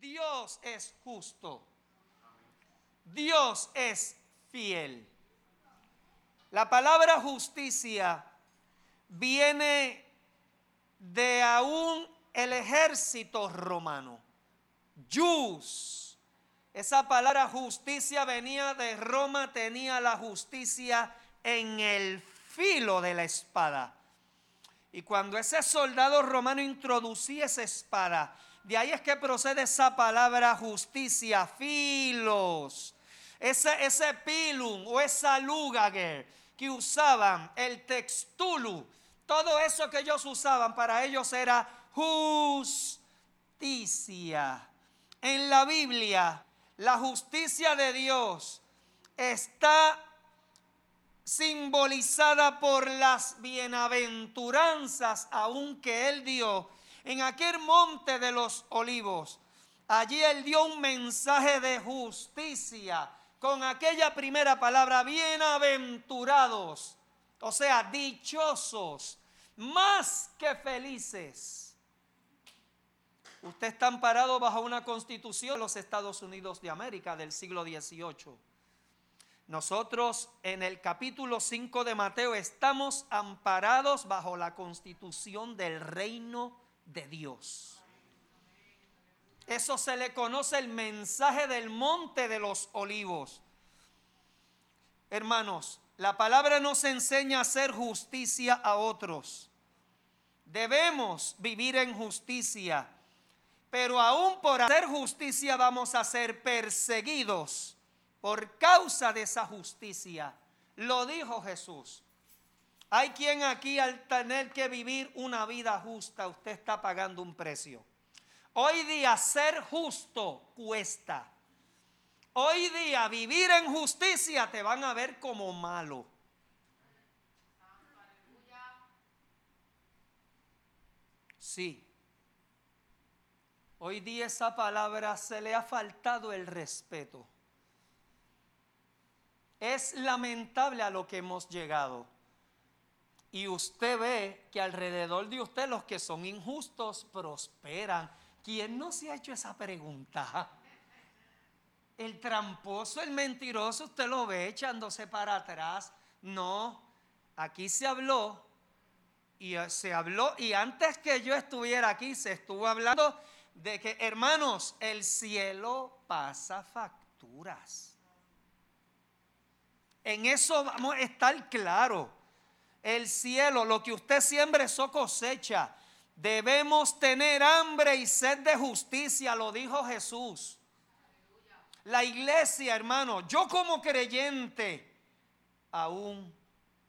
Dios es justo. Dios es fiel. La palabra justicia viene de aún el ejército romano. Jus. Esa palabra justicia venía de Roma, tenía la justicia en el filo de la espada. Y cuando ese soldado romano introducía esa espada, de ahí es que procede esa palabra justicia, filos. Ese, ese pilum o esa lugager que usaban, el textulu, todo eso que ellos usaban para ellos era justicia. En la Biblia, la justicia de Dios está simbolizada por las bienaventuranzas aún que Él dio en aquel monte de los olivos. Allí Él dio un mensaje de justicia con aquella primera palabra, bienaventurados, o sea, dichosos, más que felices. Usted está amparado bajo una constitución de los Estados Unidos de América del siglo XVIII. Nosotros en el capítulo 5 de Mateo estamos amparados bajo la constitución del reino de Dios. Eso se le conoce el mensaje del monte de los olivos. Hermanos, la palabra nos enseña a hacer justicia a otros. Debemos vivir en justicia, pero aún por hacer justicia vamos a ser perseguidos por causa de esa justicia. Lo dijo Jesús. Hay quien aquí al tener que vivir una vida justa, usted está pagando un precio. Hoy día ser justo cuesta. Hoy día vivir en justicia te van a ver como malo. Sí. Hoy día esa palabra se le ha faltado el respeto. Es lamentable a lo que hemos llegado. Y usted ve que alrededor de usted los que son injustos prosperan ¿Quién no se ha hecho esa pregunta? El tramposo, el mentiroso, usted lo ve echándose para atrás. No, aquí se habló y eh, se habló y antes que yo estuviera aquí se estuvo hablando de que, hermanos, el cielo pasa facturas. En eso vamos a estar claro. El cielo, lo que usted siempre eso cosecha. Debemos tener hambre y sed de justicia, lo dijo Jesús. La iglesia, hermano, yo como creyente, aún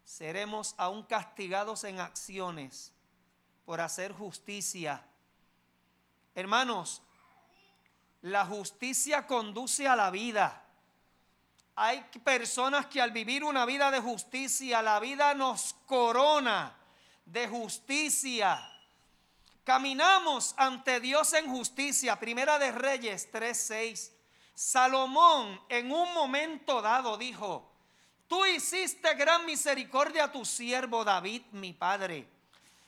seremos aún castigados en acciones por hacer justicia. Hermanos, la justicia conduce a la vida. Hay personas que al vivir una vida de justicia, la vida nos corona de justicia. Caminamos ante Dios en justicia. Primera de Reyes 3:6. Salomón en un momento dado dijo, tú hiciste gran misericordia a tu siervo David, mi padre,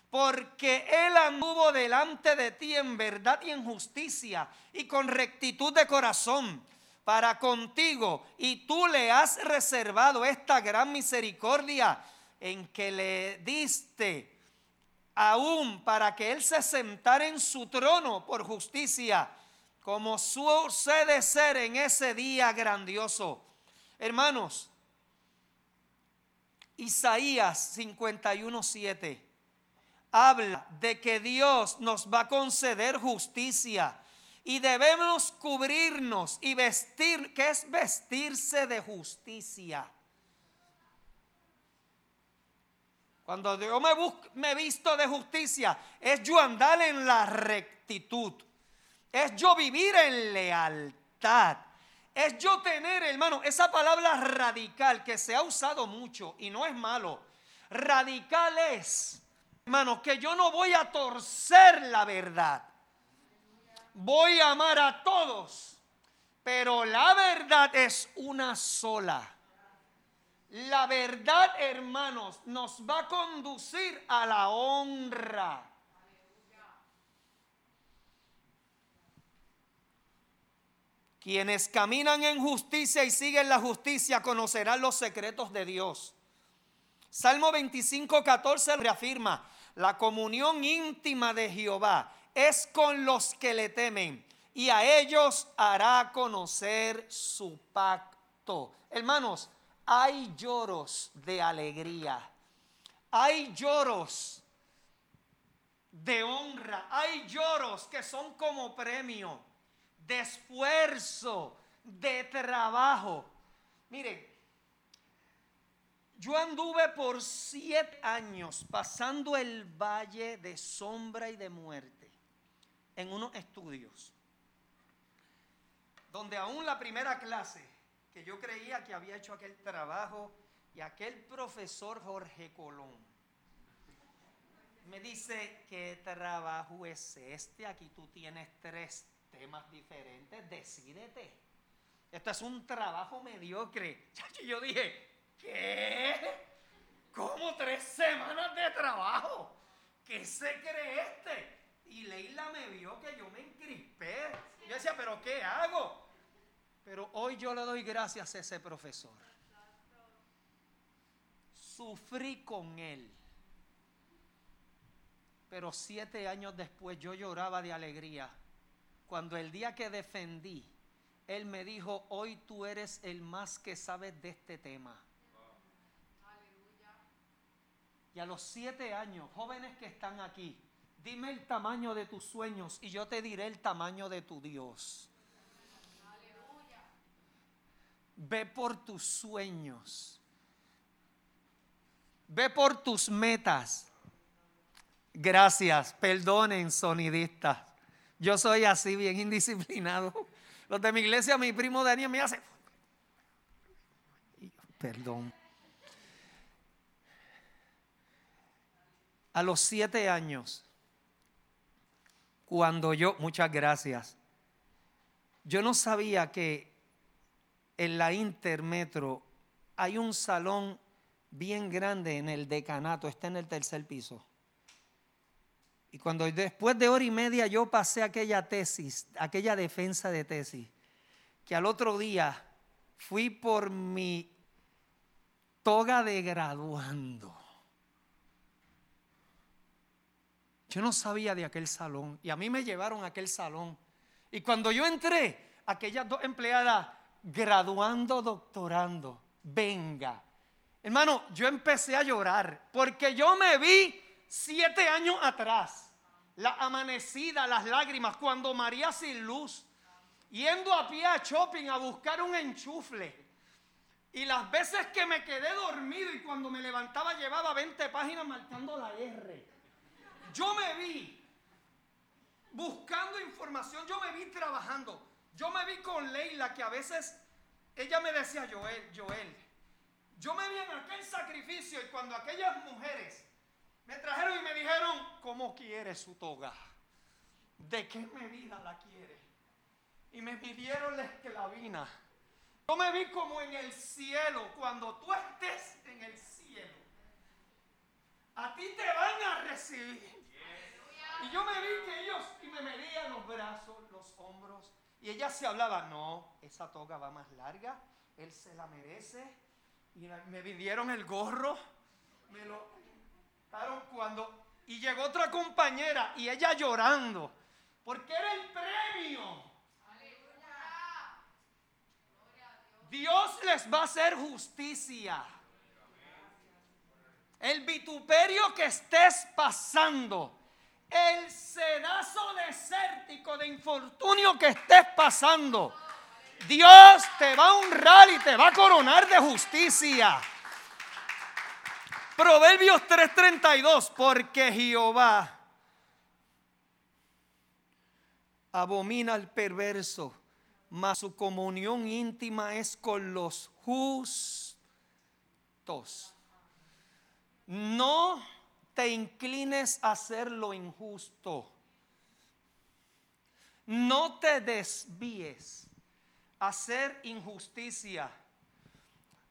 porque él anduvo delante de ti en verdad y en justicia y con rectitud de corazón para contigo, y tú le has reservado esta gran misericordia en que le diste aún para que Él se sentara en su trono por justicia, como sucede ser en ese día grandioso. Hermanos, Isaías 51.7 habla de que Dios nos va a conceder justicia y debemos cubrirnos y vestir, que es vestirse de justicia. Cuando yo me, me visto de justicia, es yo andar en la rectitud. Es yo vivir en lealtad. Es yo tener, hermano, esa palabra radical que se ha usado mucho y no es malo. Radical es, hermano, que yo no voy a torcer la verdad. Voy a amar a todos, pero la verdad es una sola. La verdad, hermanos, nos va a conducir a la honra. Quienes caminan en justicia y siguen la justicia conocerán los secretos de Dios. Salmo 25, 14 reafirma, la comunión íntima de Jehová es con los que le temen y a ellos hará conocer su pacto. Hermanos, hay lloros de alegría, hay lloros de honra, hay lloros que son como premio de esfuerzo, de trabajo. Miren, yo anduve por siete años pasando el valle de sombra y de muerte en unos estudios, donde aún la primera clase, que yo creía que había hecho aquel trabajo, y aquel profesor Jorge Colón, me dice, ¿qué trabajo es este? Aquí tú tienes tres temas diferentes, decídete. Esto es un trabajo mediocre. Yo dije, ¿qué? ¿Cómo tres semanas de trabajo? ¿Qué se cree este? Y Leila me vio que yo me encrispé. Yo decía, ¿pero qué hago? Pero hoy yo le doy gracias a ese profesor. Sufrí con él. Pero siete años después yo lloraba de alegría cuando el día que defendí, Él me dijo, hoy tú eres el más que sabes de este tema. Y a los siete años, jóvenes que están aquí, dime el tamaño de tus sueños y yo te diré el tamaño de tu Dios. Ve por tus sueños. Ve por tus metas. Gracias, perdonen sonidistas. Yo soy así, bien indisciplinado. Los de mi iglesia, mi primo Daniel me hace. Perdón. A los siete años, cuando yo, muchas gracias, yo no sabía que en la Intermetro hay un salón bien grande en el decanato, está en el tercer piso. Y cuando después de hora y media yo pasé aquella tesis, aquella defensa de tesis, que al otro día fui por mi toga de graduando. Yo no sabía de aquel salón y a mí me llevaron a aquel salón. Y cuando yo entré, aquellas dos empleadas graduando, doctorando, venga. Hermano, yo empecé a llorar porque yo me vi siete años atrás, la amanecida, las lágrimas, cuando María sin luz, yendo a pie a shopping a buscar un enchufle. Y las veces que me quedé dormido y cuando me levantaba llevaba 20 páginas marcando la R. Yo me vi buscando información, yo me vi trabajando. Yo me vi con Leila que a veces ella me decía, Joel, Joel, yo me vi en aquel sacrificio y cuando aquellas mujeres me trajeron y me dijeron, ¿cómo quiere su toga? ¿De qué medida la quiere? Y me pidieron la esclavina. Yo me vi como en el cielo, cuando tú estés en el cielo. A ti te van a recibir. Y yo me vi que ellos, y me medían los brazos, los hombros, y ella se hablaba, no, esa toga va más larga, él se la merece. Y me pidieron el gorro, me lo, cuando y llegó otra compañera y ella llorando porque era el premio. Dios les va a hacer justicia. El vituperio que estés pasando, el sedazo desértico de infortunio que estés pasando, Dios te va a honrar y te va a coronar de justicia. Proverbios 3:32, porque Jehová abomina al perverso, mas su comunión íntima es con los justos. No te inclines a hacer lo injusto. No te desvíes a hacer injusticia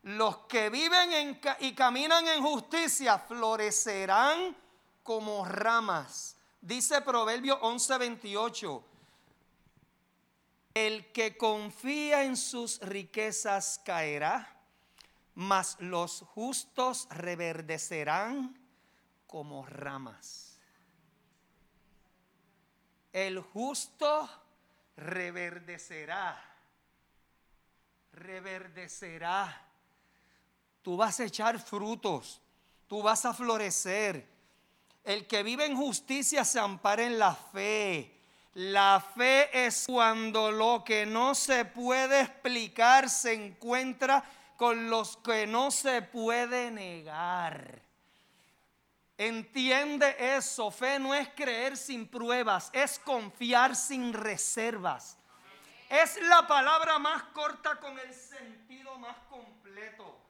los que viven y caminan en justicia florecerán como ramas. Dice Proverbio 11:28. El que confía en sus riquezas caerá, mas los justos reverdecerán como ramas. El justo reverdecerá, reverdecerá. Tú vas a echar frutos, tú vas a florecer. El que vive en justicia se ampara en la fe. La fe es cuando lo que no se puede explicar se encuentra con los que no se puede negar. Entiende eso. Fe no es creer sin pruebas, es confiar sin reservas. Es la palabra más corta con el sentido más completo.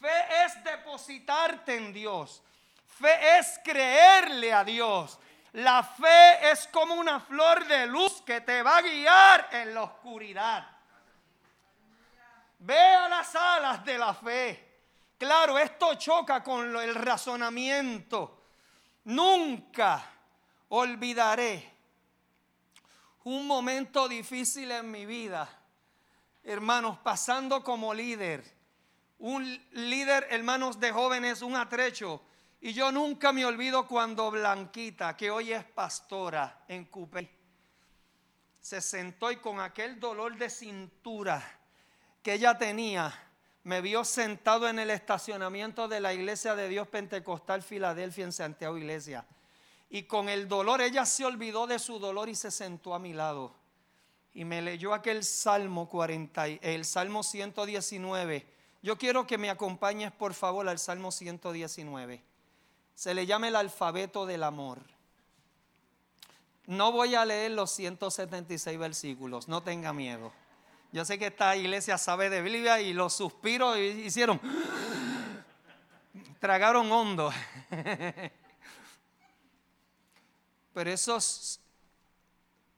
Fe es depositarte en Dios. Fe es creerle a Dios. La fe es como una flor de luz que te va a guiar en la oscuridad. Ve a las alas de la fe. Claro, esto choca con el razonamiento. Nunca olvidaré un momento difícil en mi vida, hermanos, pasando como líder. Un líder, hermanos de jóvenes, un atrecho y yo nunca me olvido cuando Blanquita, que hoy es pastora en Cupé, se sentó y con aquel dolor de cintura que ella tenía, me vio sentado en el estacionamiento de la iglesia de Dios Pentecostal Filadelfia en Santiago Iglesia. Y con el dolor ella se olvidó de su dolor y se sentó a mi lado. Y me leyó aquel Salmo 40, el Salmo 119. Yo quiero que me acompañes por favor al Salmo 119 se le llama el alfabeto del amor. No voy a leer los 176 versículos, no tenga miedo. Yo sé que esta iglesia sabe de Biblia y los suspiros hicieron, tragaron hondo. Pero esos,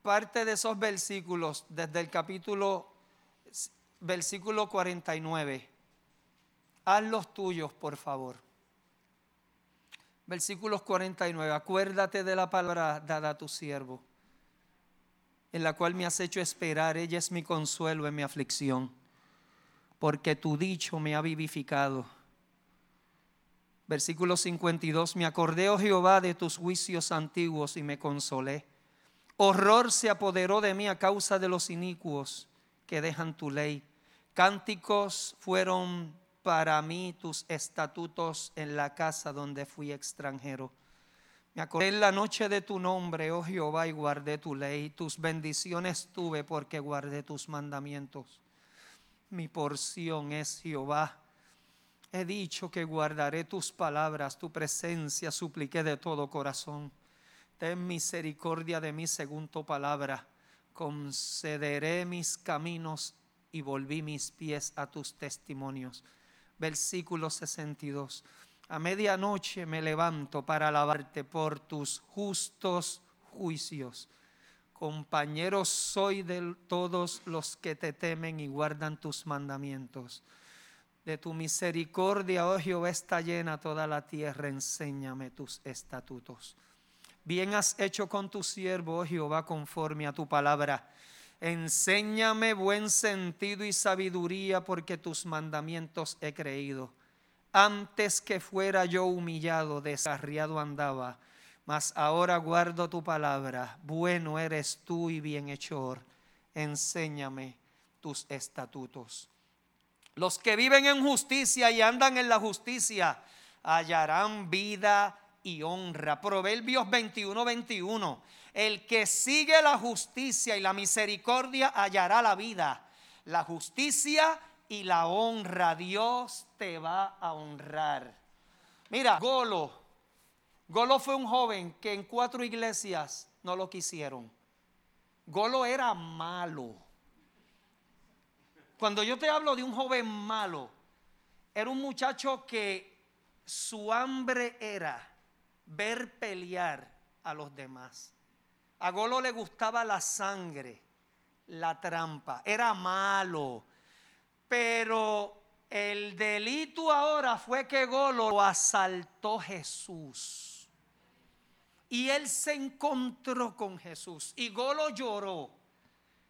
parte de esos versículos, desde el capítulo, versículo 49, haz los tuyos, por favor versículos 49, acuérdate de la palabra dada a tu siervo, en la cual me has hecho esperar, ella es mi consuelo en mi aflicción, porque tu dicho me ha vivificado. Versículo 52, me acordé, oh Jehová, de tus juicios antiguos y me consolé. Horror se apoderó de mí a causa de los inicuos que dejan tu ley. Cánticos fueron para mí tus estatutos en la casa donde fui extranjero. Me acordé en la noche de tu nombre, oh Jehová, y guardé tu ley. Tus bendiciones tuve porque guardé tus mandamientos. Mi porción es Jehová. He dicho que guardaré tus palabras, tu presencia supliqué de todo corazón. Ten misericordia de mí según tu palabra. Concederé mis caminos y volví mis pies a tus testimonios versículo 62. A medianoche me levanto para alabarte por tus justos juicios. Compañeros soy de todos los que te temen y guardan tus mandamientos. De tu misericordia, oh Jehová, está llena toda la tierra. Enséñame tus estatutos. Bien has hecho con tu siervo, oh Jehová, conforme a tu palabra Enséñame buen sentido y sabiduría porque tus mandamientos he creído. Antes que fuera yo humillado, desarriado andaba, mas ahora guardo tu palabra. Bueno eres tú y bienhechor. Enséñame tus estatutos. Los que viven en justicia y andan en la justicia hallarán vida y honra. Proverbios 21, 21. El que sigue la justicia y la misericordia hallará la vida. La justicia y la honra. Dios te va a honrar. Mira, Golo. Golo fue un joven que en cuatro iglesias no lo quisieron. Golo era malo. Cuando yo te hablo de un joven malo, era un muchacho que su hambre era ver pelear a los demás. A Golo le gustaba la sangre, la trampa, era malo. Pero el delito ahora fue que Golo lo asaltó Jesús. Y él se encontró con Jesús. Y Golo lloró.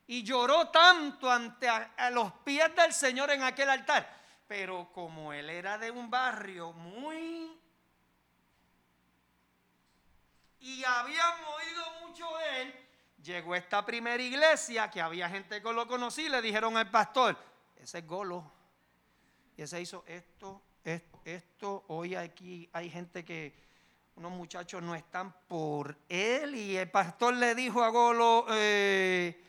y lloró tanto ante a, los pies del Señor en aquel altar. Pero como él era de un barrio muy... Y habían oído mucho él, llegó esta primera iglesia que había gente que lo conocía y le dijeron al pastor, ese es golo. Y ese hizo esto, esto, esto. Hoy aquí hay gente que, unos muchachos no están por él. Y el pastor le dijo a Golo, eh,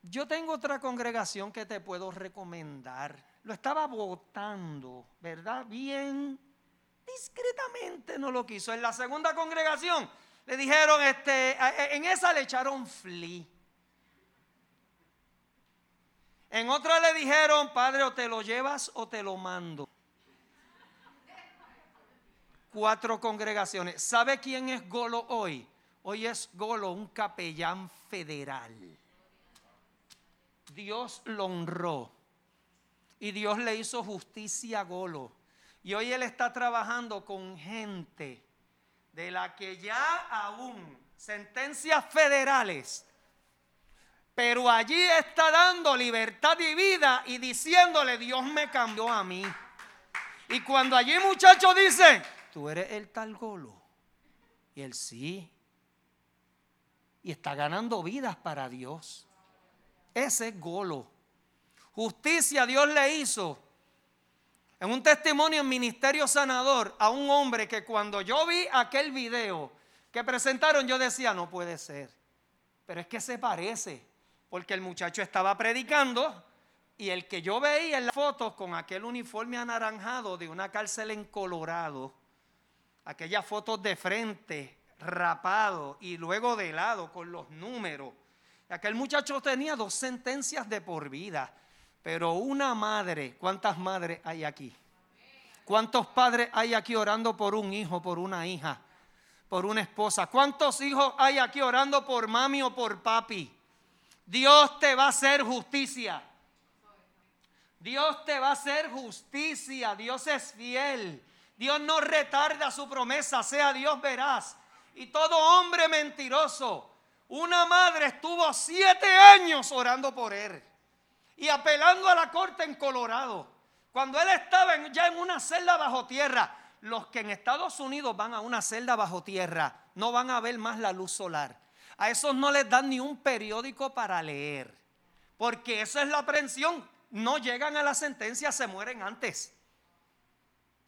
yo tengo otra congregación que te puedo recomendar. Lo estaba votando, ¿verdad? Bien discretamente no lo quiso. En la segunda congregación le dijeron, este, en esa le echaron fli. En otra le dijeron, padre, o te lo llevas o te lo mando. Cuatro congregaciones. ¿Sabe quién es Golo hoy? Hoy es Golo, un capellán federal. Dios lo honró y Dios le hizo justicia a Golo. Y hoy él está trabajando con gente de la que ya aún sentencias federales, pero allí está dando libertad y vida y diciéndole, Dios me cambió a mí. Y cuando allí muchachos dicen, tú eres el tal Golo, y él sí, y está ganando vidas para Dios. Ese es golo. Justicia Dios le hizo. En un testimonio en Ministerio Sanador a un hombre que cuando yo vi aquel video que presentaron, yo decía, no puede ser. Pero es que se parece, porque el muchacho estaba predicando y el que yo veía en las fotos con aquel uniforme anaranjado de una cárcel en Colorado, aquellas fotos de frente, rapado y luego de lado con los números Aquel muchacho tenía dos sentencias de por vida, pero una madre, ¿cuántas madres hay aquí? ¿Cuántos padres hay aquí orando por un hijo, por una hija, por una esposa? ¿Cuántos hijos hay aquí orando por mami o por papi? Dios te va a hacer justicia. Dios te va a hacer justicia. Dios es fiel. Dios no retarda su promesa, sea Dios veraz. Y todo hombre mentiroso una madre estuvo siete años orando por él y apelando a la corte en Colorado. Cuando él estaba ya en una celda bajo tierra, los que en Estados Unidos van a una celda bajo tierra no van a ver más la luz solar. A esos no les dan ni un periódico para leer, porque esa es la aprehensión. No llegan a la sentencia, se mueren antes.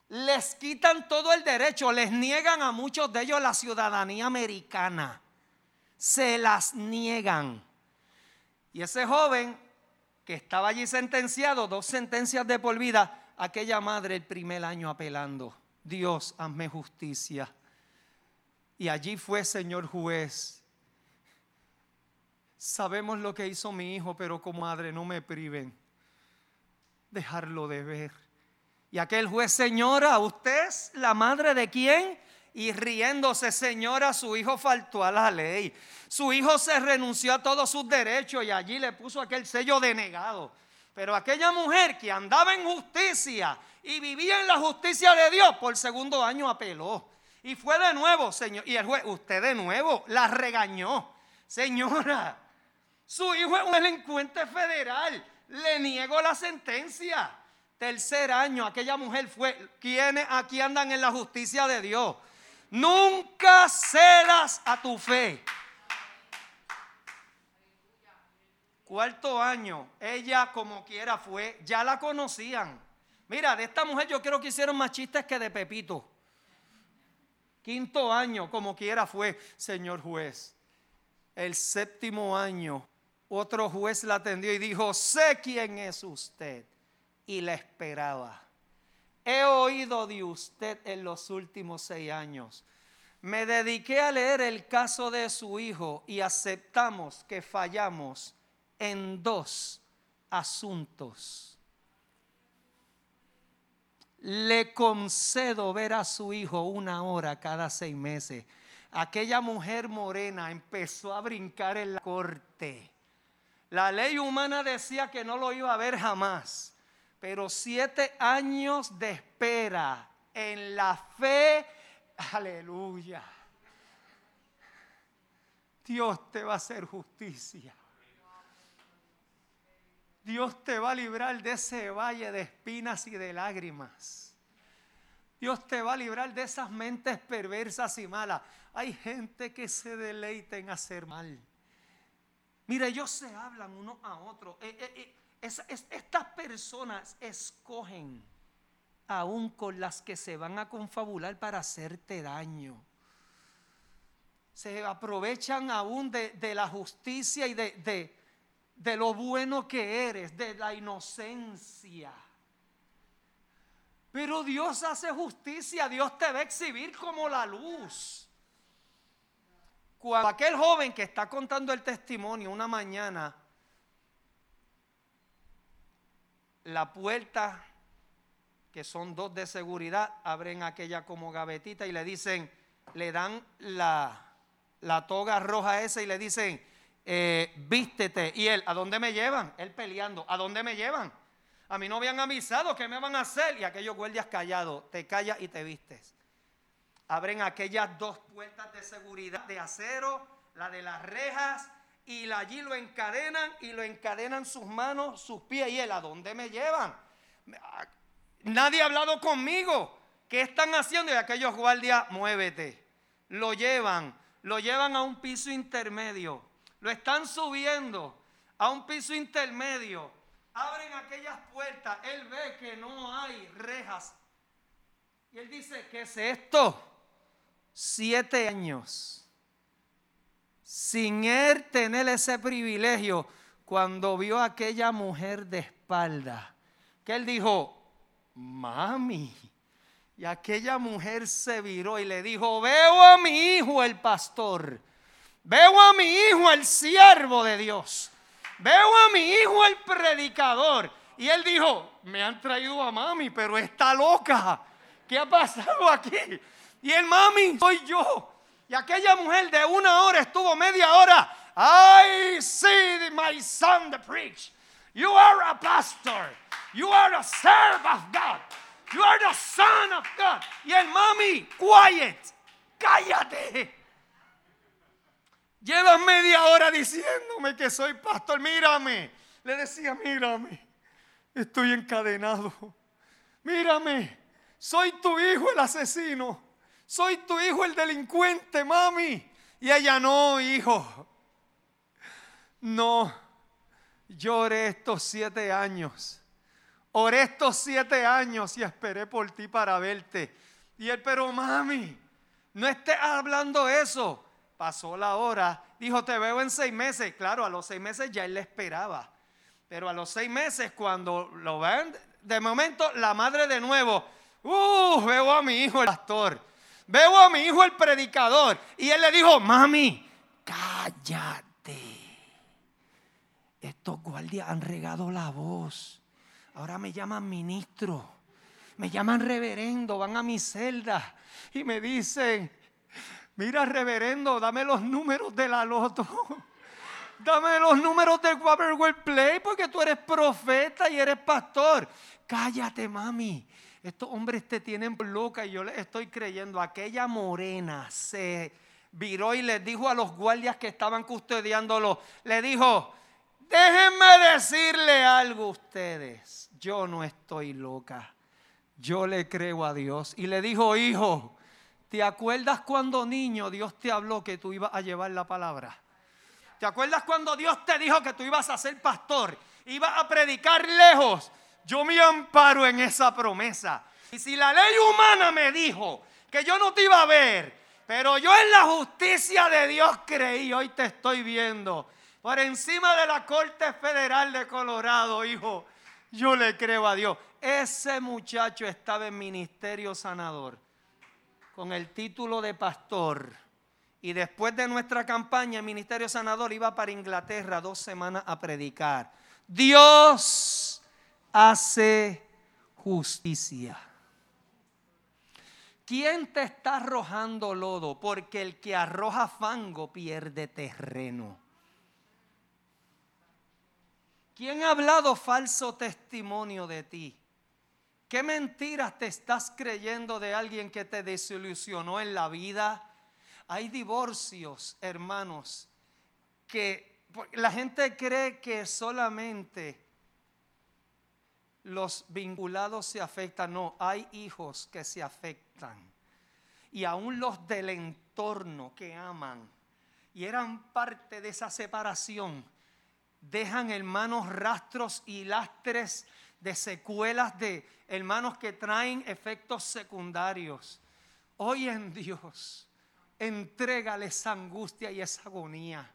Les quitan todo el derecho, les niegan a muchos de ellos la ciudadanía americana se las niegan. Y ese joven que estaba allí sentenciado, dos sentencias de por vida, aquella madre el primer año apelando, Dios, hazme justicia. Y allí fue Señor juez. Sabemos lo que hizo mi hijo, pero como madre no me priven dejarlo de ver. Y aquel juez, señora, ¿usted es la madre de quién? y riéndose, señora, su hijo faltó a la ley. Su hijo se renunció a todos sus derechos y allí le puso aquel sello denegado. Pero aquella mujer que andaba en justicia y vivía en la justicia de Dios, por segundo año apeló. Y fue de nuevo, señor. Y el juez, usted de nuevo, la regañó. Señora, su hijo es un delincuente federal. Le niego la sentencia. Tercer año, aquella mujer fue. ¿Quiénes aquí andan en la justicia de Dios? Nunca cedas a tu fe. Cuarto año, ella como quiera fue, ya la conocían. Mira, de esta mujer yo quiero que hicieron más chistes que de Pepito. Quinto año, como quiera fue, señor juez. El séptimo año, otro juez la atendió y dijo, sé quién es usted. Y la esperaba. He oído de usted en los últimos seis años. Me dediqué a leer el caso de su hijo y aceptamos que fallamos en dos asuntos. Le concedo ver a su hijo una hora cada seis meses. Aquella mujer morena empezó a brincar en la corte. La ley humana decía que no lo iba a ver jamás pero siete años de espera en la fe, aleluya. Dios te va a hacer justicia. Dios te va a librar de ese valle de espinas y de lágrimas. Dios te va a librar de esas mentes perversas y malas. Hay gente que se deleita en hacer mal. Mira, ellos se hablan uno a otro. Eh, eh, eh, estas personas escogen aún con las que se van a confabular para hacerte daño. Se aprovechan aún de, la justicia y de, de lo bueno que eres, de la inocencia. Pero Dios hace justicia, Dios te va a exhibir como la luz. Cuando aquel joven que está contando el testimonio una mañana, la puerta, que son dos de seguridad, abren aquella como gavetita y le dicen, le dan la, la toga roja esa y le dicen, eh, vístete. Y él, ¿a dónde me llevan? Él peleando, ¿a dónde me llevan? A mí no me han avisado qué me van a hacer. Y aquellos guardias callados, te callas y te vistes. Abren aquellas dos puertas de seguridad de acero, la de las rejas, y allí lo encadenan y lo encadenan sus manos, sus pies. Y él, ¿a dónde me llevan? Nadie ha hablado conmigo. ¿Qué están haciendo? Y aquellos guardias, muévete. Lo llevan, lo llevan a un piso intermedio lo están subiendo a un piso intermedio. Abren aquellas puertas. Él ve que no hay rejas. Y él dice, ¿qué es esto? Siete años. Sin él tener ese privilegio, cuando vio a aquella mujer de espalda, que él dijo, mami. Y aquella mujer se viró y le dijo, veo a mi hijo el pastor Veo a mi hijo el siervo de Dios. Veo a mi hijo el predicador. Y él dijo, me han traído a mami, pero está loca. ¿Qué ha pasado aquí? Y el mami soy yo. Y aquella mujer de una hora estuvo media hora. I see my son to preach. You are a pastor. You are a servant of God. You are the son of God. Y el mami, quiet. Cállate. Llevas media hora diciéndome que soy pastor. Mírame. Le decía, mírame. Estoy encadenado. Mírame. Soy tu hijo el asesino. Soy tu hijo el delincuente, mami. Y ella no, hijo. No. Lloré estos siete años. Oré estos siete años y esperé por ti para verte. Y él, pero mami, no estés hablando eso. Pasó la hora, dijo, te veo en seis meses. Claro, a los seis meses ya él le esperaba. Pero a los seis meses, cuando lo ven, de momento la madre de nuevo, uh, veo a mi hijo el pastor, veo a mi hijo el predicador. Y él le dijo, mami, cállate. Estos guardias han regado la voz. Ahora me llaman ministro, me llaman reverendo, van a mi celda y me dicen, Mira, reverendo, dame los números de la loto. Dame los números de World Play porque tú eres profeta y eres pastor. Cállate, mami. Estos hombres te tienen loca y yo les estoy creyendo. Aquella morena se viró y les dijo a los guardias que estaban custodiándolo, le dijo, déjenme decirle algo a ustedes. Yo no estoy loca. Yo le creo a Dios. Y le dijo, hijo, ¿Te acuerdas cuando niño Dios te habló que tú ibas a llevar la palabra? ¿Te acuerdas cuando Dios te dijo que tú ibas a ser pastor? Ibas a predicar lejos. Yo me amparo en esa promesa. Y si la ley humana me dijo que yo no te iba a ver, pero yo en la justicia de Dios creí, hoy te estoy viendo. Por encima de la Corte Federal de Colorado, hijo, yo le creo a Dios. Ese muchacho estaba en ministerio sanador con el título de pastor. Y después de nuestra campaña, el Ministerio Sanador iba para Inglaterra dos semanas a predicar. Dios hace justicia. ¿Quién te está arrojando lodo? Porque el que arroja fango pierde terreno. ¿Quién ha hablado falso testimonio de ti? ¿Qué mentiras te estás creyendo de alguien que te desilusionó en la vida? Hay divorcios, hermanos, que la gente cree que solamente los vinculados se afectan, no, hay hijos que se afectan. Y aún los del entorno que aman y eran parte de esa separación, dejan hermanos rastros y lastres de secuelas de hermanos que traen efectos secundarios. Hoy en Dios, entrégale esa angustia y esa agonía.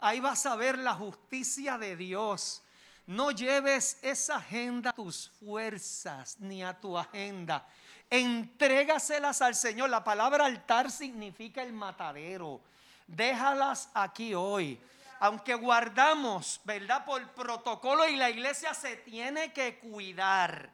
Ahí vas a ver la justicia de Dios. No lleves esa agenda a tus fuerzas ni a tu agenda. Entrégaselas al Señor. La palabra altar significa el matadero. Déjalas aquí hoy. Aunque guardamos, ¿verdad? Por protocolo y la iglesia se tiene que cuidar.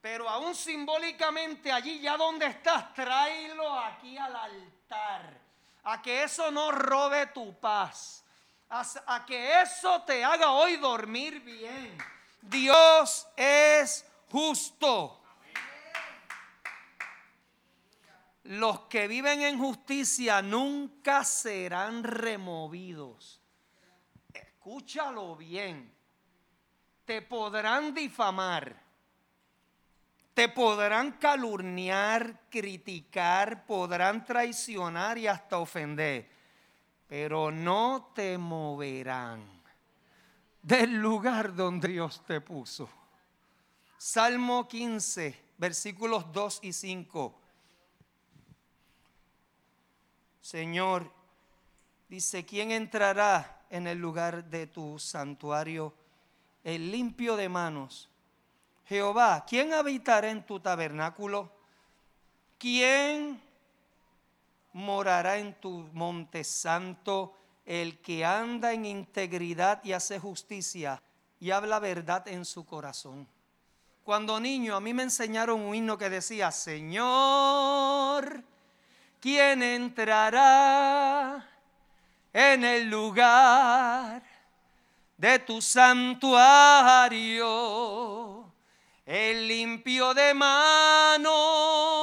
Pero aún simbólicamente allí ya donde estás, tráelo aquí al altar. A que eso no robe tu paz a, que eso te haga hoy dormir bien. Dios es justo. Los que viven en justicia nunca serán removidos. Escúchalo bien. Te podrán difamar. Te podrán calurniar, criticar, podrán traicionar y hasta ofender pero no te moverán del lugar donde Dios te puso. Salmo 15, versículos 2 y 5. Señor, dice, ¿quién entrará en el lugar de tu santuario? El limpio de manos. Jehová, ¿quién habitará en tu tabernáculo? ¿Quién morará en tu monte santo el que anda en integridad y hace justicia y habla verdad en su corazón. Cuando niño a mí me enseñaron un himno que decía, Señor, ¿quién entrará en el lugar de tu santuario? El limpio de manos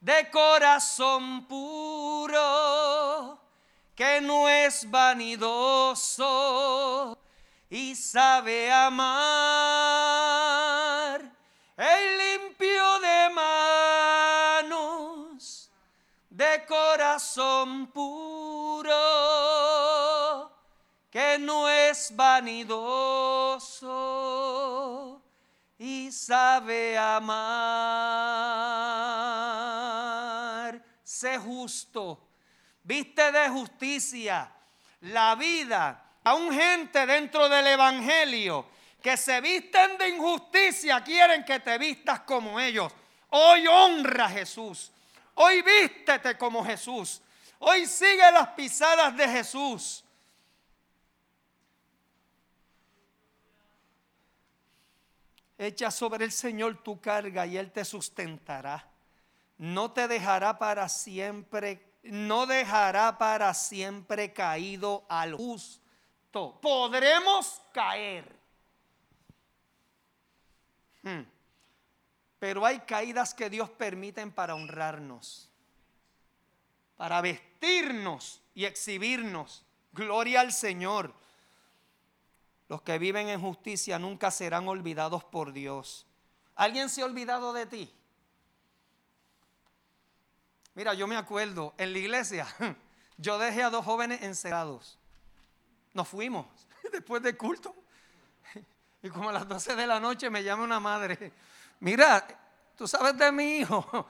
de corazón puro, que no es vanidoso y sabe amar, el limpio de manos, de corazón puro, que no es vanidoso y sabe amar sé justo, viste de justicia, la vida, a un gente dentro del Evangelio que se visten de injusticia, quieren que te vistas como ellos. Hoy honra a Jesús, hoy vístete como Jesús, hoy sigue las pisadas de Jesús. Echa sobre el Señor tu carga y Él te sustentará no te dejará para siempre, no dejará para siempre caído al justo. Podremos caer. Hmm. Pero hay caídas que Dios permite para honrarnos, para vestirnos y exhibirnos. Gloria al Señor. Los que viven en justicia nunca serán olvidados por Dios. ¿Alguien se ha olvidado de ti? Mira, yo me acuerdo, en la iglesia, yo dejé a dos jóvenes encerrados. Nos fuimos después del culto. Y como a las 12 de la noche me llama una madre. Mira, tú sabes de mi hijo.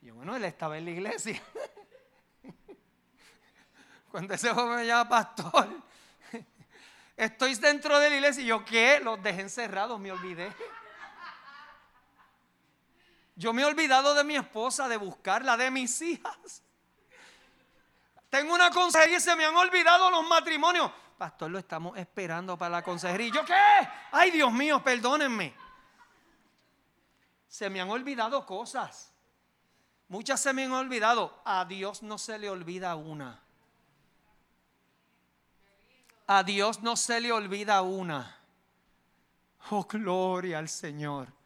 Y yo, bueno, él estaba en la iglesia. Cuando ese joven me llama pastor, estoy dentro de la iglesia y yo, ¿qué? Los dejé encerrados, me olvidé. Yo me he olvidado de mi esposa, de buscarla, de mis hijas. Tengo una consejería y se me han olvidado los matrimonios. Pastor, lo estamos esperando para la consejería. ¿Yo qué? Ay, Dios mío, perdónenme. Se me han olvidado cosas. Muchas se me han olvidado. A Dios no se le olvida una. A Dios no se le olvida una. Oh, gloria al Señor.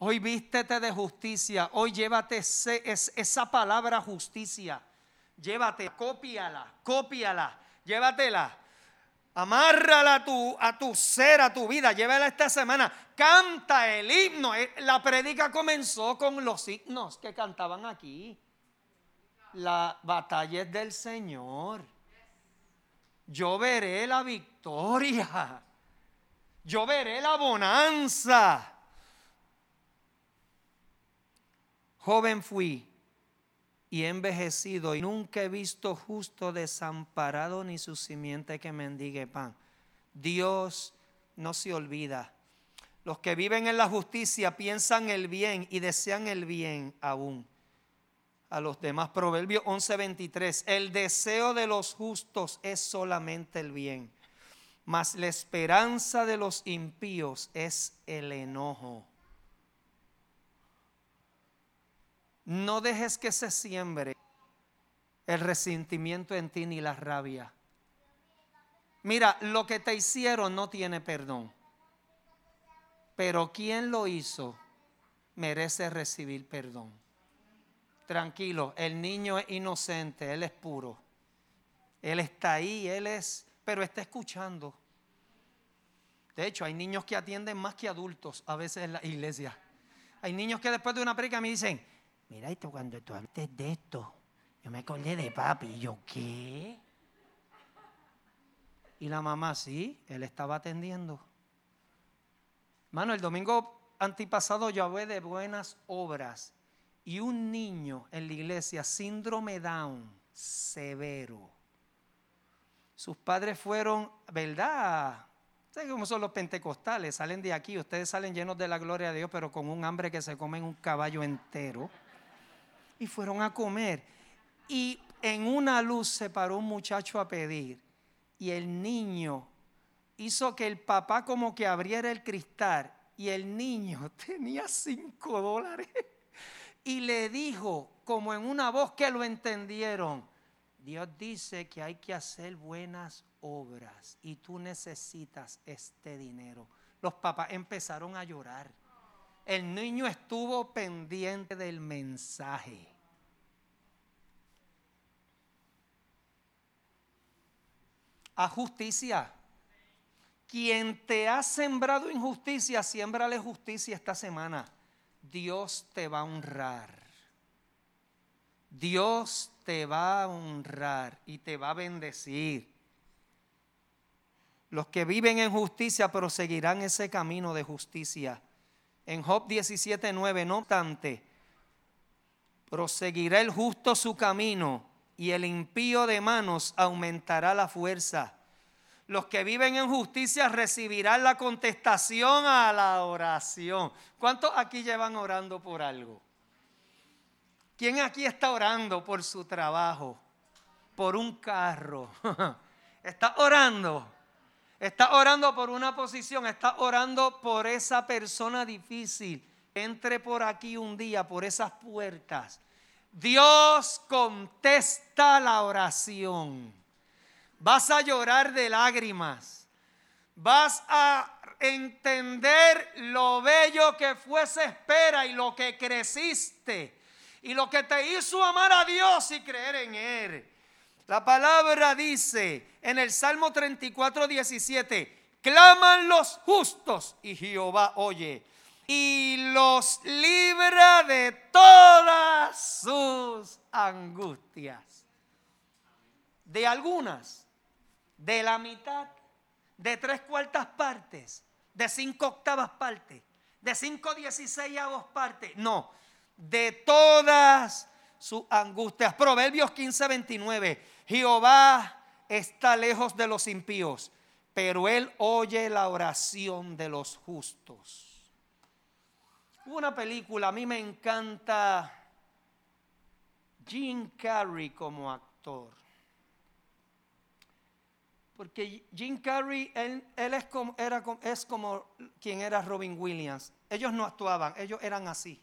Hoy vístete de justicia. Hoy llévate esa palabra justicia. Llévate, cópiala, cópiala, llévatela. Amárrala a tu, a tu ser, a tu vida. Llévala esta semana. Canta el himno. Eh, la prédica comenzó con los himnos que cantaban aquí. La batalla es del Señor. Yo veré la victoria. Yo veré la bonanza. Joven fui y he envejecido y nunca he visto justo desamparado ni su simiente que mendigue pan. Dios no se olvida. Los que viven en la justicia piensan el bien y desean el bien aún. A los demás, Proverbios 11:23, el deseo de los justos es solamente el bien, mas la esperanza de los impíos es el enojo. No dejes que se siembre el resentimiento en ti ni la rabia. Mira, lo que te hicieron no tiene perdón. Pero quien lo hizo merece recibir perdón. Tranquilo, el niño es inocente, él es puro. Él está ahí, él es, pero está escuchando. De hecho, hay niños que atienden más que adultos a veces en la iglesia. Hay niños que después de una predica me dicen, mira esto cuando tú hablaste de esto, yo me acordé de papi. Y yo, ¿qué? Y la mamá, sí, él estaba atendiendo. Mano, el domingo antipasado yo hablé de buenas obras y un niño en la iglesia, síndrome Down, severo. Sus padres fueron, ¿verdad? ¿Saben cómo son los pentecostales? Salen de aquí, ustedes salen llenos de la gloria de Dios, pero con un hambre que se comen un caballo entero y fueron a comer. Y en una luz se paró un muchacho a pedir y el niño hizo que el papá como que abriera el cristal y el niño tenía cinco dólares y le dijo como en una voz que lo entendieron, Dios dice que hay que hacer buenas obras y tú necesitas este dinero. Los papás empezaron a llorar. El niño estuvo pendiente del mensaje. A justicia. Quien te ha sembrado injusticia, siémbrale justicia esta semana. Dios te va a honrar. Dios te va a honrar y te va a bendecir. Los que viven en justicia proseguirán ese camino de justicia. En Job 17:9, no obstante, proseguirá el justo su camino y el impío de manos aumentará la fuerza. Los que viven en justicia recibirán la contestación a la oración. ¿Cuántos aquí llevan orando por algo? ¿Quién aquí está orando por su trabajo? Por un carro. ¿Está orando? Está orando por una posición, está orando por esa persona difícil. Entre por aquí un día, por esas puertas. Dios contesta la oración. Vas a llorar de lágrimas. Vas a entender lo bello que fuese espera y lo que creciste y lo que te hizo amar a Dios y creer en Él. La palabra dice en el Salmo 34, 17, claman los justos y Jehová oye y los libra de todas sus angustias. De algunas, de la mitad, de tres cuartas partes, de cinco octavas partes, de cinco dieciséisavos partes. No, de todas sus angustias. Proverbios 15, 29. Jehová está lejos de los impíos, pero Él oye la oración de los justos. Una película, a mí me encanta Jim Carrey como actor. Porque Jim Carrey, él, es, como, era, es como quien era Robin Williams. Ellos no actuaban, ellos eran así.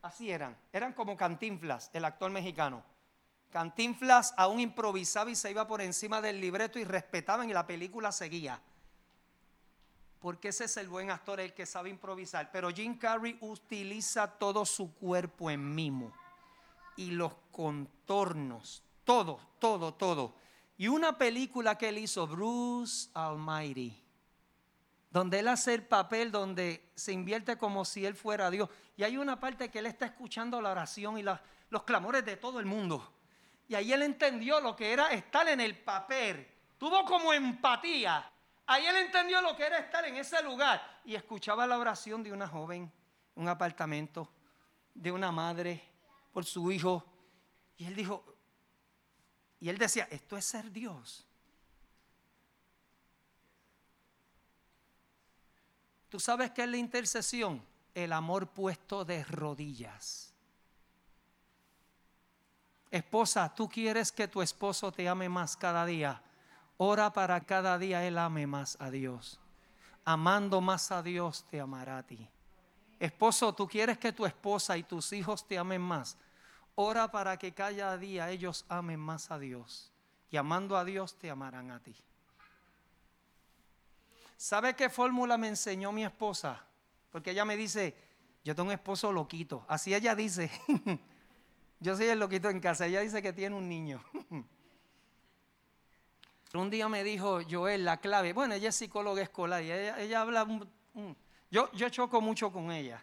Así eran. Eran como Cantinflas, el actor mexicano. Cantinflas aún improvisaba y se iba por encima del libreto y respetaban y la película seguía. Porque ese es el buen actor, el que sabe improvisar. Pero Jim Carrey utiliza todo su cuerpo en mimo y los contornos, todo, todo, todo. Y una película que él hizo, Bruce Almighty, donde él hace el papel donde se invierte como si él fuera Dios. Y hay una parte que él está escuchando la oración y los clamores de todo el mundo. Y ahí él entendió lo que era estar en el papel. Tuvo como empatía. Ahí él entendió lo que era estar en ese lugar. Y escuchaba la oración de una joven, un apartamento, de una madre por su hijo. Y él dijo, y él decía, esto es ser Dios. ¿Tú sabes qué es la intercesión? El amor puesto de rodillas. Esposa, tú quieres que tu esposo te ame más cada día. Ora para cada día él ame más a Dios. Amando más a Dios te amará a ti. Esposo, tú quieres que tu esposa y tus hijos te amen más. Ora para que cada día ellos amen más a Dios. Y amando a Dios te amarán a ti. ¿Sabe qué fórmula me enseñó mi esposa? Porque ella me dice, yo tengo un esposo loquito. Así ella dice. yo soy el loquito en casa. Ella dice que tiene un niño. un día me dijo, Joel, la clave. Bueno, ella es psicóloga escolar y ella, habla... yo, yo choco mucho con ella.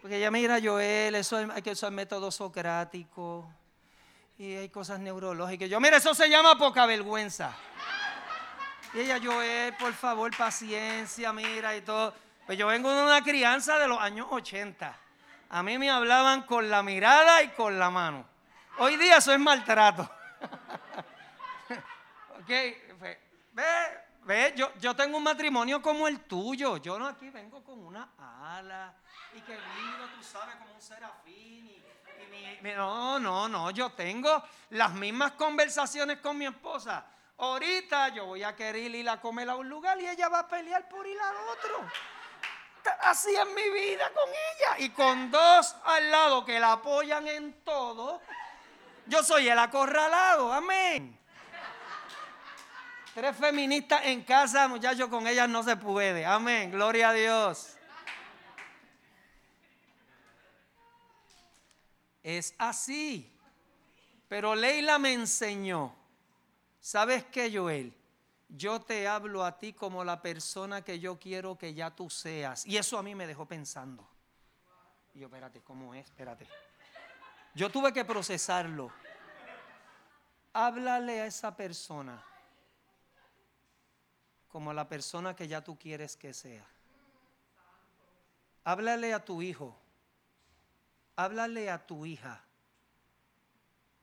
Porque ella mira, Joel, eso hay que usar método socrático y hay cosas neurológicas. Yo, mira, eso se llama poca vergüenza. Y ella, Joel, por favor, paciencia, mira y todo. Pues yo vengo de una crianza de los años 80. A mí me hablaban con la mirada y con la mano. Hoy día eso es maltrato. ok, ve, ve, yo, yo tengo un matrimonio como el tuyo. Yo no aquí vengo con una ala y que vivo, tú sabes, como un serafín. no, no, no, yo tengo las mismas conversaciones con mi esposa Ahorita yo voy a querer ir a comer a un lugar y ella va a pelear por ir al otro. Así es mi vida con ella. Y con dos al lado que la apoyan en todo, yo soy el acorralado. Amén. Tres feministas en casa, muchachos, con ellas no se puede. Amén. Gloria a Dios. Es así. Pero Leila me enseñó ¿Sabes qué, Joel? Yo te hablo a ti como la persona que yo quiero que ya tú seas. Y eso a mí me dejó pensando. Y yo, espérate, ¿cómo es? Espérate. Yo tuve que procesarlo. Háblale a esa persona como la persona que ya tú quieres que sea. Háblale a tu hijo. Háblale a tu hija.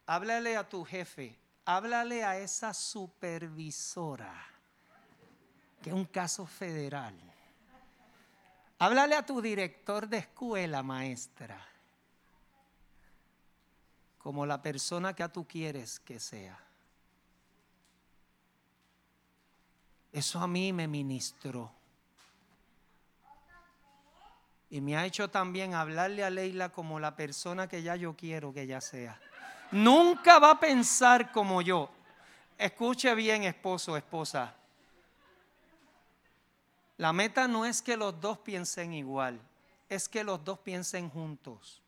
Háblale a tu jefe háblale a esa supervisora, que es un caso federal. Háblale a tu director de escuela, maestra, como la persona que tú quieres que sea. Eso a mí me ministró. Y me ha hecho también hablarle a Leila como la persona que ya yo quiero que ella sea. Nunca va a pensar como yo. Escuche bien, esposo, esposa. La meta no es que los dos piensen igual, es que los dos piensen juntos.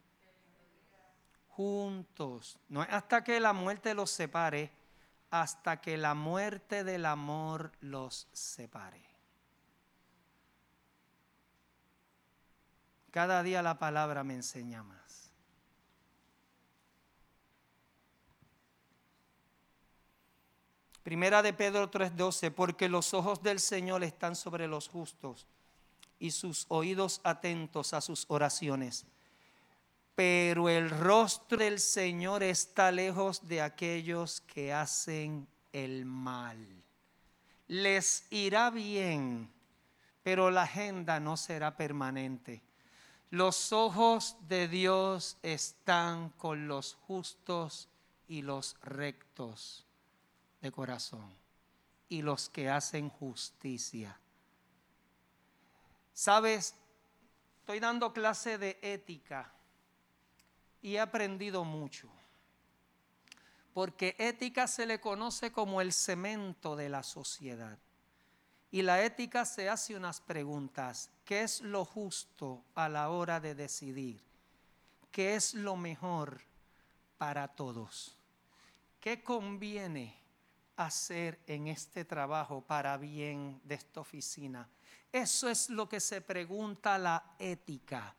Juntos. No es hasta que la muerte los separe, hasta que la muerte del amor los separe. Cada día la palabra me enseña más. Primera de Pedro 3:12, porque los ojos del Señor están sobre los justos y sus oídos atentos a sus oraciones. Pero el rostro del Señor está lejos de aquellos que hacen el mal. Les irá bien, pero la agenda no será permanente. Los ojos de Dios están con los justos y los rectos de corazón y los que hacen justicia. Sabes, estoy dando clase de ética y he aprendido mucho. Porque ética se le conoce como el cemento de la sociedad. Y la ética se hace unas preguntas. ¿Qué es lo justo a la hora de decidir? ¿Qué es lo mejor para todos? ¿Qué conviene hacer en este trabajo para bien de esta oficina? Eso es lo que se pregunta la ética.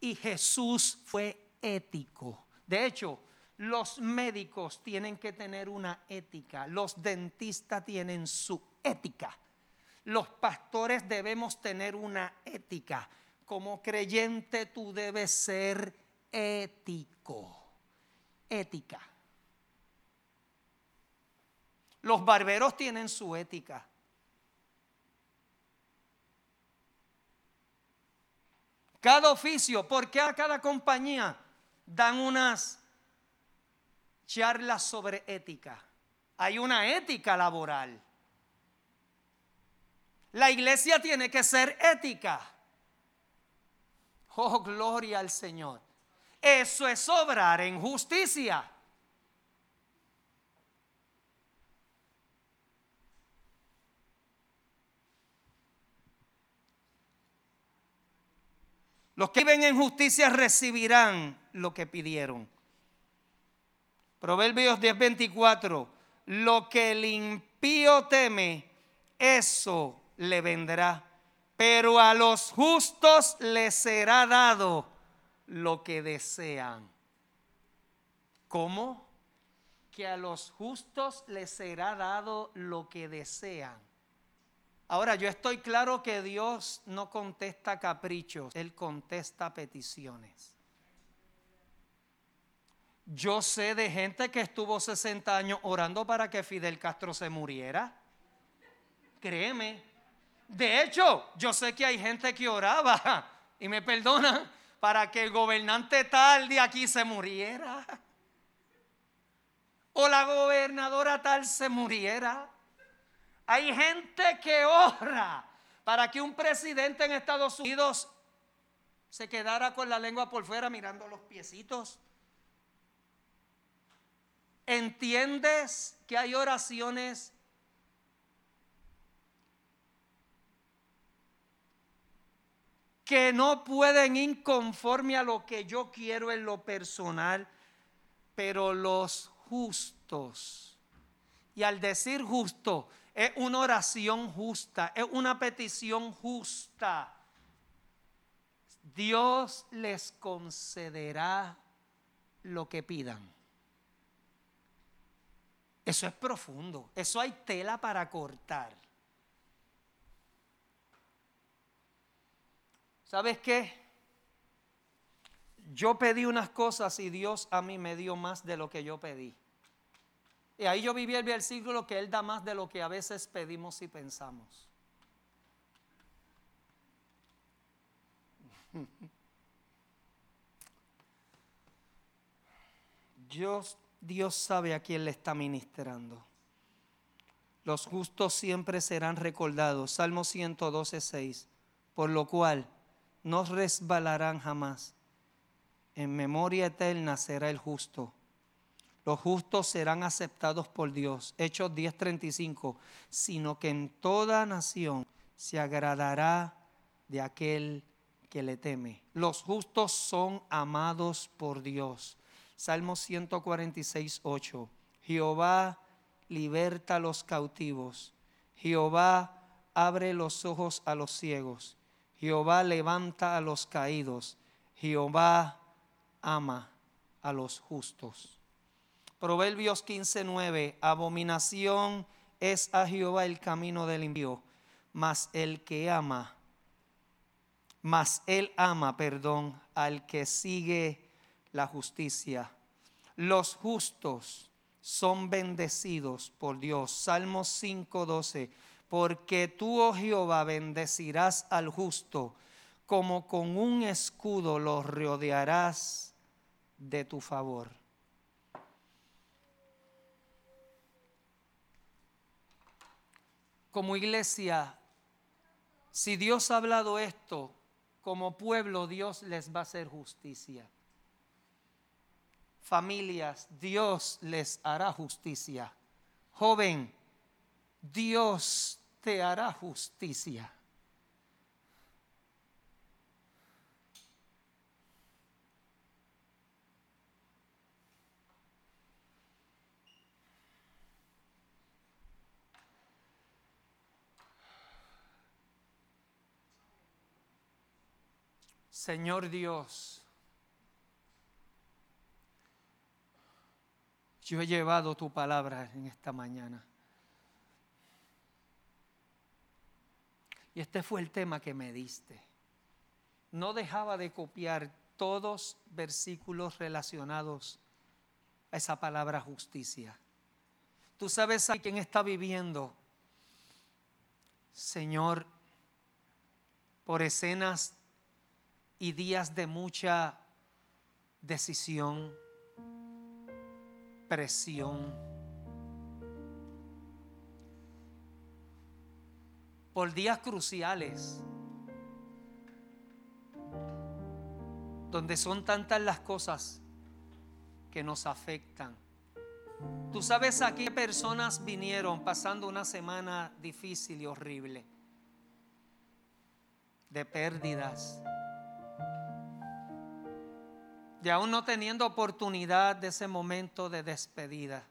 Y Jesús fue ético. De hecho, los médicos tienen que tener una ética, los dentistas tienen su ética, los pastores debemos tener una ética. Como creyente tú debes ser ético, ética. Los barberos tienen su ética. Cada oficio, porque a cada compañía dan unas charlas sobre ética. Hay una ética laboral. La iglesia tiene que ser ética. Oh, gloria al Señor. Eso es obrar en justicia. Los que viven en justicia recibirán lo que pidieron. Proverbios 10:24. Lo que el impío teme, eso le vendrá. Pero a los justos les será dado lo que desean. ¿Cómo? Que a los justos les será dado lo que desean. Ahora, yo estoy claro que Dios no contesta caprichos, Él contesta peticiones. Yo sé de gente que estuvo 60 años orando para que Fidel Castro se muriera. Créeme. De hecho, yo sé que hay gente que oraba, y me perdona, para que el gobernante tal de aquí se muriera. O la gobernadora tal se muriera. Hay gente que ora para que un presidente en Estados Unidos se quedara con la lengua por fuera mirando los piecitos. ¿Entiendes que hay oraciones que no pueden ir conforme a lo que yo quiero en lo personal, pero los justos. Y al decir justo, es una oración justa, es una petición justa. Dios les concederá lo que pidan. Eso es profundo, eso hay tela para cortar. ¿Sabes qué? Yo pedí unas cosas y Dios a mí me dio más de lo que yo pedí. Y ahí yo viví el versículo que Él da más de lo que a veces pedimos y pensamos. Dios, Dios sabe a quién le está ministrando. Los justos siempre serán recordados. Salmo 112, 6. Por lo cual no resbalarán jamás. En memoria eterna será el justo los justos serán aceptados por Dios. Hechos 10:35, sino que en toda nación se agradará de aquel que le teme. Los justos son amados por Dios. Salmo 146, 8. Jehová liberta a los cautivos. Jehová abre los ojos a los ciegos. Jehová levanta a los caídos. Jehová ama a los justos. Proverbios 15:9, abominación es a Jehová el camino del impío, mas el que ama, mas él ama, perdón, al que sigue la justicia. Los justos son bendecidos por Dios. Salmos 5:12, porque tú, oh Jehová, bendecirás al justo, como con un escudo lo rodearás de tu favor. Como iglesia, si Dios ha hablado esto, como pueblo Dios les va a hacer justicia. Familias, Dios les hará justicia. Joven, Dios te hará justicia. Señor Dios, yo he llevado tu palabra en esta mañana. Y este fue el tema que me diste. No dejaba de copiar todos versículos relacionados a esa palabra justicia. Tú sabes a quién está viviendo, Señor, por escenas y días de mucha decisión, presión. Por días cruciales, donde son tantas las cosas que nos afectan. Tú sabes a qué personas vinieron pasando una semana difícil y horrible, de pérdidas, y aún no teniendo oportunidad de ese momento de despedida.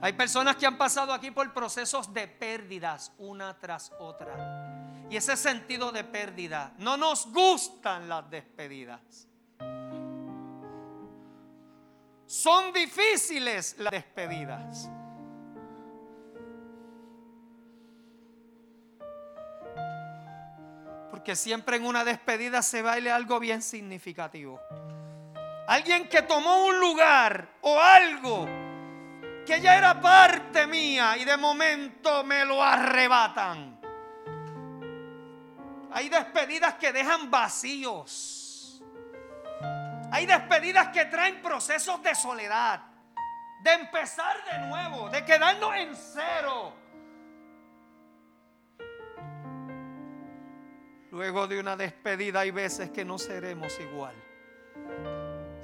Hay personas que han pasado aquí por procesos de pérdidas una tras otra. Y ese sentido de pérdida, no nos gustan las despedidas. Son difíciles las despedidas. Porque siempre en una despedida se baile algo bien significativo. Alguien que tomó un lugar o algo que ya era parte mía y de momento me lo arrebatan. Hay despedidas que dejan vacíos. Hay despedidas que traen procesos de soledad, de empezar de nuevo, de quedarnos en cero. Luego de una despedida hay veces que no seremos igual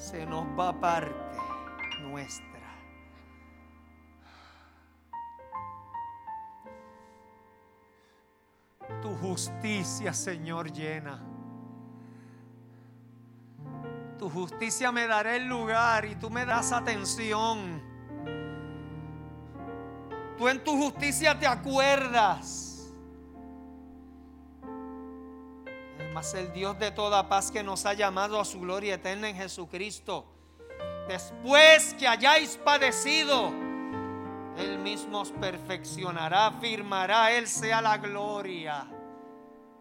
se nos va parte nuestra. Tu justicia, Señor, llena. Tu justicia me dará el lugar y tú me das atención. Tú en tu justicia te acuerdas mas el Dios de toda paz que nos ha llamado a su gloria eterna en Jesucristo, después que hayáis padecido, Él mismo os perfeccionará, firmará, Él sea la gloria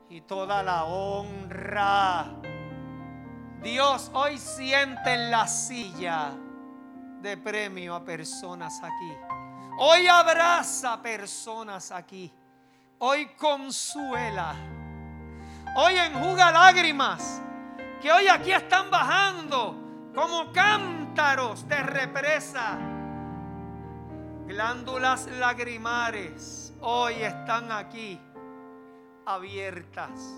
y toda la honra. Dios hoy siente en la silla de premio a personas aquí. Hoy abraza personas aquí. Hoy consuela Hoy enjuga lágrimas que hoy aquí están bajando como cántaros de represa. Glándulas lagrimares hoy están aquí abiertas.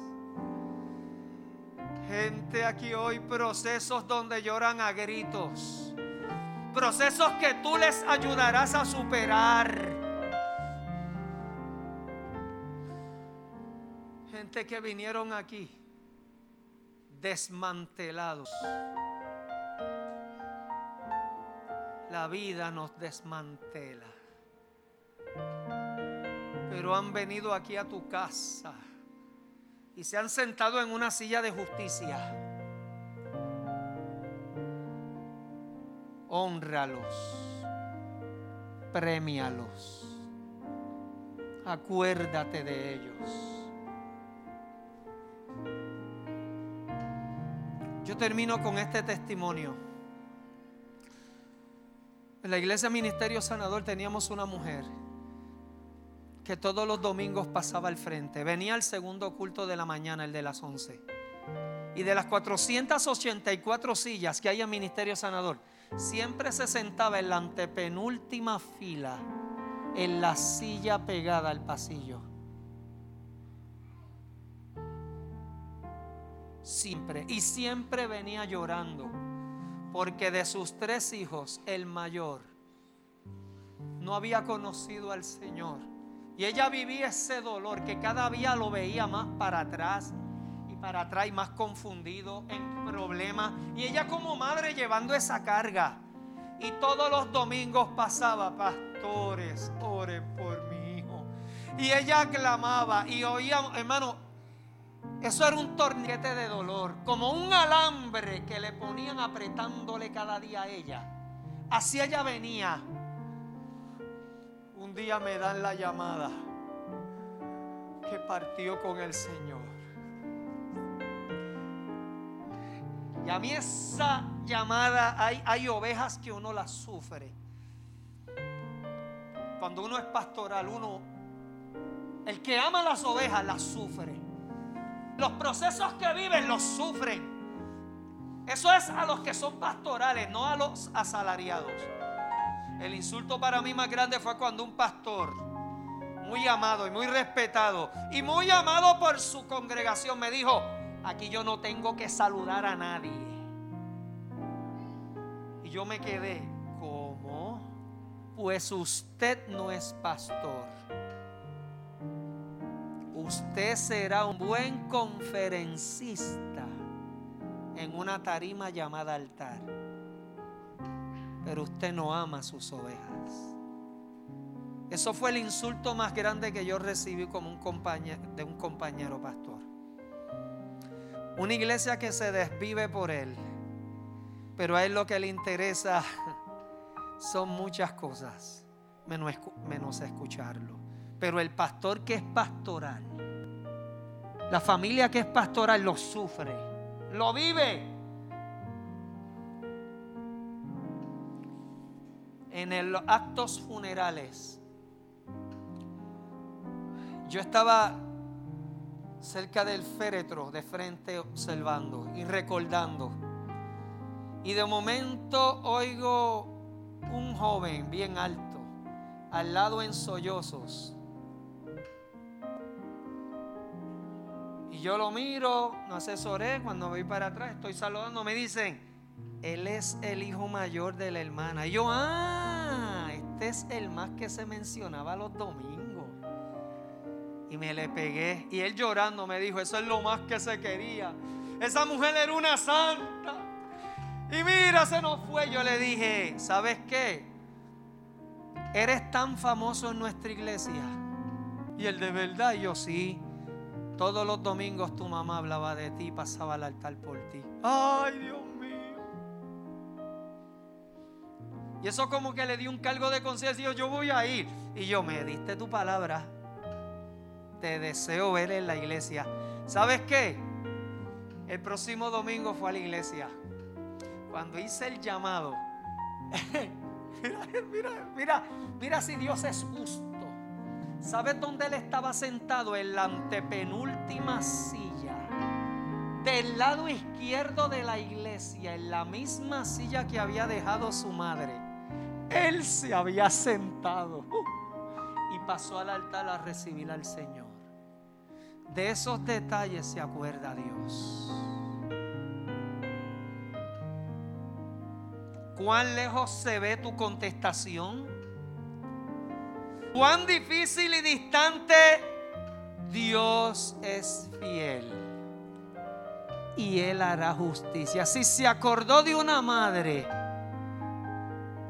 Gente aquí hoy, procesos donde lloran a gritos. Procesos que tú les ayudarás a superar que vinieron aquí desmantelados. La vida nos desmantela. Pero han venido aquí a tu casa y se han sentado en una silla de justicia. Honralos, premialos, acuérdate de ellos. Yo termino con este testimonio. En la iglesia Ministerio Sanador teníamos una mujer que todos los domingos pasaba al frente. Venía al segundo culto de la mañana, el de las 11. Y de las 484 sillas que hay en Ministerio Sanador, siempre se sentaba en la antepenúltima fila, en la silla pegada al pasillo. Siempre. Y siempre venía llorando. Porque de sus tres hijos, el mayor no había conocido al Señor. Y ella vivía ese dolor que cada día lo veía más para atrás y para atrás y más confundido en problemas. Y ella como madre llevando esa carga. Y todos los domingos pasaba, pastores, oren por mi hijo. Y ella clamaba y oía, hermano, Eso era un torniquete de dolor, como un alambre que le ponían apretándole cada día a ella. Así ella venía. Un día me dan la llamada que partió con el Señor. Y a mí esa llamada, hay, hay ovejas que uno las sufre. Cuando uno es pastoral, uno, el que ama las ovejas las sufre. Los procesos que viven los sufren. Eso es a los que son pastorales, no a los asalariados. El insulto para mí más grande fue cuando un pastor, muy amado y muy respetado, y muy amado por su congregación, me dijo, aquí yo no tengo que saludar a nadie. Y yo me quedé, ¿cómo? Pues usted no es pastor. Usted será un buen conferencista en una tarima llamada altar. Pero usted no ama sus ovejas. Eso fue el insulto más grande que yo recibí como un compañero, de un compañero pastor. Una iglesia que se desvive por él. Pero a él lo que le interesa son muchas cosas, menos, menos escucharlo. Pero el pastor que es pastoral, la familia que es pastoral lo sufre, lo vive. En los actos funerales, yo estaba cerca del féretro de frente observando y recordando. Y de momento oigo un joven bien alto, al lado en sollozos. Y yo lo miro, no asesoré, cuando voy para atrás, estoy saludando, me dicen, él es el hijo mayor de la hermana. Y yo, ah, este es el más que se mencionaba los domingos. Y me le pegué. Y él llorando me dijo, eso es lo más que se quería. Esa mujer era una santa. Y mira, se nos fue. Yo le dije, ¿sabes qué? Eres tan famoso en nuestra iglesia. Y el de verdad, yo sí. Todos los domingos tu mamá hablaba de ti, pasaba al altar por ti. Ay, Dios mío. Y eso como que le di un cargo de conciencia. Yo voy a ir. Y yo, me diste tu palabra te deseo ver en la iglesia. ¿Sabes qué? El próximo domingo fue a la iglesia. Cuando hice el llamado, mira, mira, mira, mira si Dios es justo. ¿Sabes dónde él estaba sentado? En la antepenúltima silla. Del lado izquierdo de la iglesia, en la misma silla que había dejado su madre. Él se había sentado uh, y pasó al altar a recibir al Señor. De esos detalles se acuerda Dios. ¿Cuán lejos se ve tu contestación? ¿Cuán difícil y distante Dios es fiel? Y Él hará justicia. Si se acordó de una madre,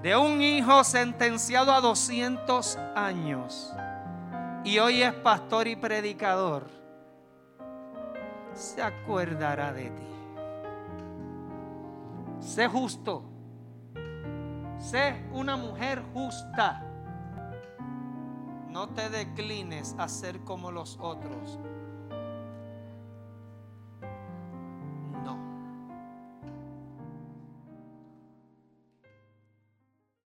de un hijo sentenciado a 200 años, y hoy es pastor y predicador, se acordará de ti. Sé justo. Sé una mujer justa. No te declines a ser como los otros.